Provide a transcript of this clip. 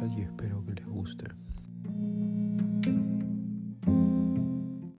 tell you.